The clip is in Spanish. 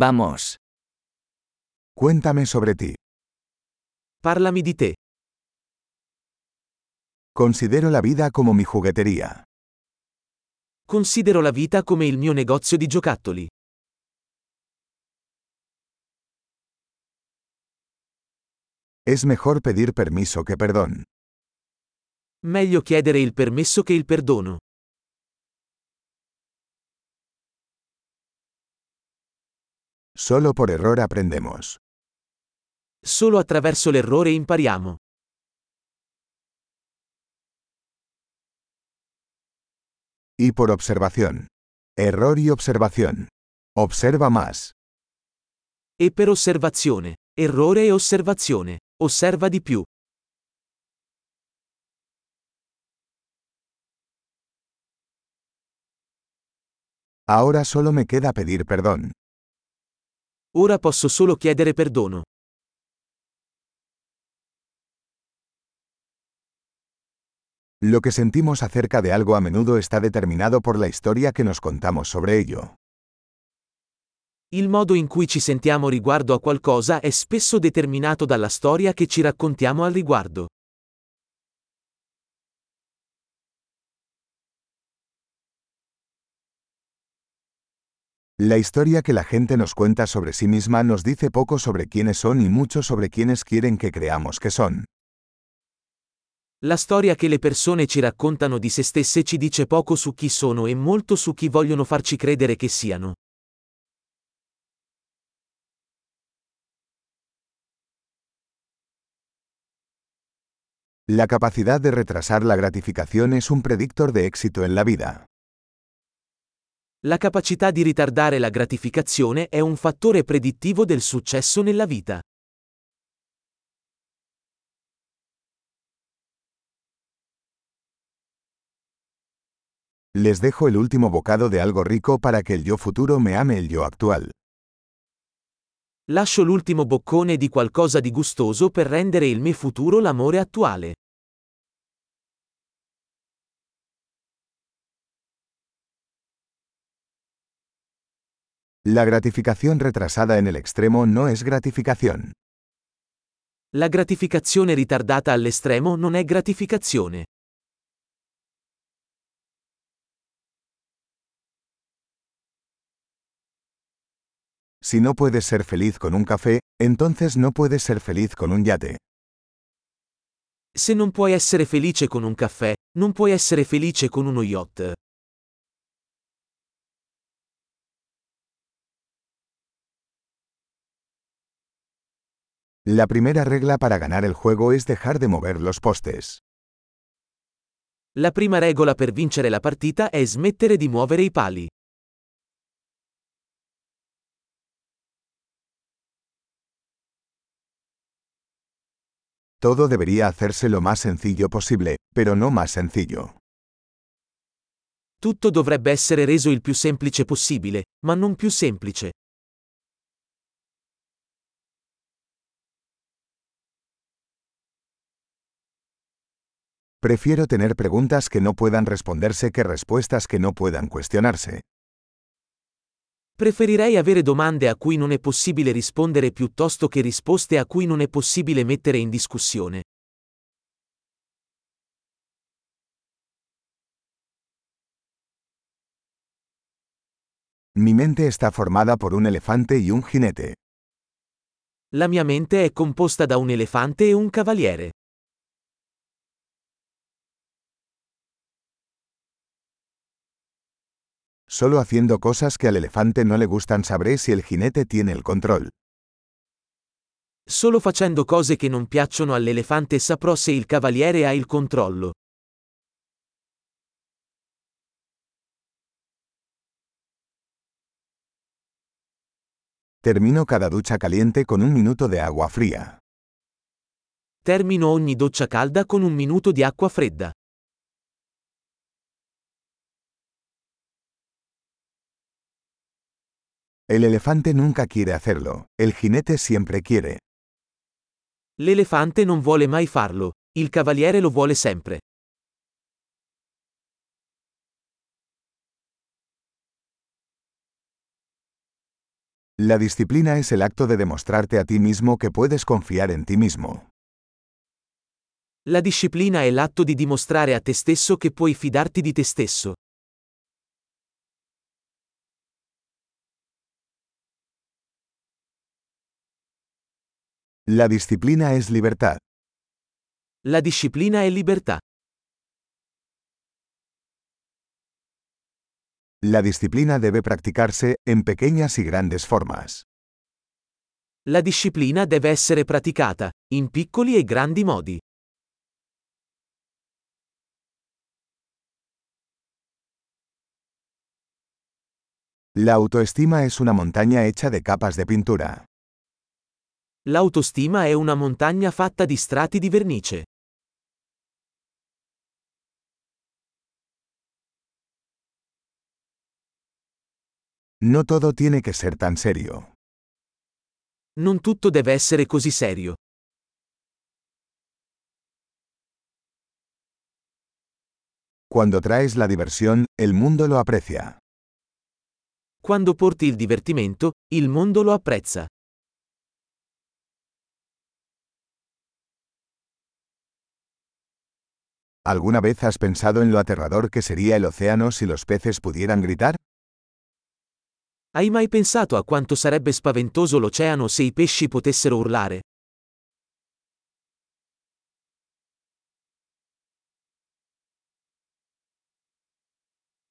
Vamos. Cuéntame sobre ti. Parlami di te. Considero la vida como mi juguetería. Considero la vita come il mio negozio di giocattoli. Es mejor pedir permiso que perdón. Meglio chiedere il permesso che il perdono. Solo por error aprendemos. Solo attraverso l'errore impariamo. Y por observación. Error y observación. Observa más. E per osservazione. Errore e osservazione. Osserva di più. Ahora solo me queda pedir perdón. Ora posso solo chiedere perdono. Lo que sentimos acerca de algo a menudo está determinado por la historia que nos contamos sobre ello. Il modo in cui ci sentiamo riguardo a qualcosa è spesso determinato dalla storia che ci raccontiamo al riguardo. La historia que la gente nos cuenta sobre sí misma nos dice poco sobre quiénes son y mucho sobre quiénes quieren que creamos que son. La storia che le persone ci raccontano di se stesse ci dice poco su chi sono e molto su chi vogliono farci credere che siano. La capacidad de retrasar la gratificación es un predictor de éxito en la vida. La capacità di ritardare la gratificazione è un fattore predittivo del successo nella vita. Les dejo el último bocado de algo rico para que el yo futuro me ame el yo actual. Lascio l'ultimo boccone di qualcosa di gustoso per rendere il me futuro l'amore attuale. La gratificación retrasada en el extremo no es gratificación. La gratificazione ritardata all'estremo non è gratificazione. Si no puedes ser feliz con un café, entonces no puedes ser feliz con un yate. Se non puoi essere felice con un caffè, non puoi essere felice con uno yacht. La primera regla para ganar el juego es dejar de mover los postes. La prima regola per vincere la partita è smettere di muovere i pali. Todo debería hacerse lo más sencillo posible, pero no más sencillo. Tutto dovrebbe essere reso il più semplice possibile, ma non più semplice. Prefiero tener preguntas que no puedan responderse que respuestas que no puedan cuestionarse. Preferirei avere domande a cui non è possibile rispondere piuttosto che risposte a cui non è possibile mettere in discussione. Mi mente está formada por un elefante y un jinete. La mia mente è composta da un elefante e un cavaliere. Solo haciendo cosas que al elefante no le gustan sabré si el jinete tiene el control. Solo facendo cose che non piacciono all'elefante saprò se il cavaliere ha il controllo. Termino cada ducha caliente con un minuto de agua fría. Termino ogni doccia calda con un minuto di acqua fredda. El elefante nunca quiere hacerlo, el jinete siempre quiere. L'elefante non vuole mai farlo, il cavaliere lo vuole sempre. La disciplina es el acto de demostrarte a ti mismo que puedes confiar en ti mismo. La disciplina è l'atto di dimostrare a te stesso che puoi fidarti di te stesso. La disciplina es libertad. La disciplina è libertà. La disciplina debe practicarse, en pequeñas y grandes formas. La disciplina deve essere praticata, in piccoli e grandi modi. La autoestima es una montaña hecha de capas de pintura. L'autostima è una montagna fatta di strati di vernice. No todo tiene que ser tan serio. Non tutto deve essere così serio. Cuando traes la diversión, el mundo lo aprecia. Quando porti il divertimento, il mondo lo apprezza. ¿Alguna vez has pensado en lo aterrador que sería el océano si los peces pudieran gritar? Hai mai pensato a quanto sarebbe spaventoso l'oceano se i pesci potessero urlare?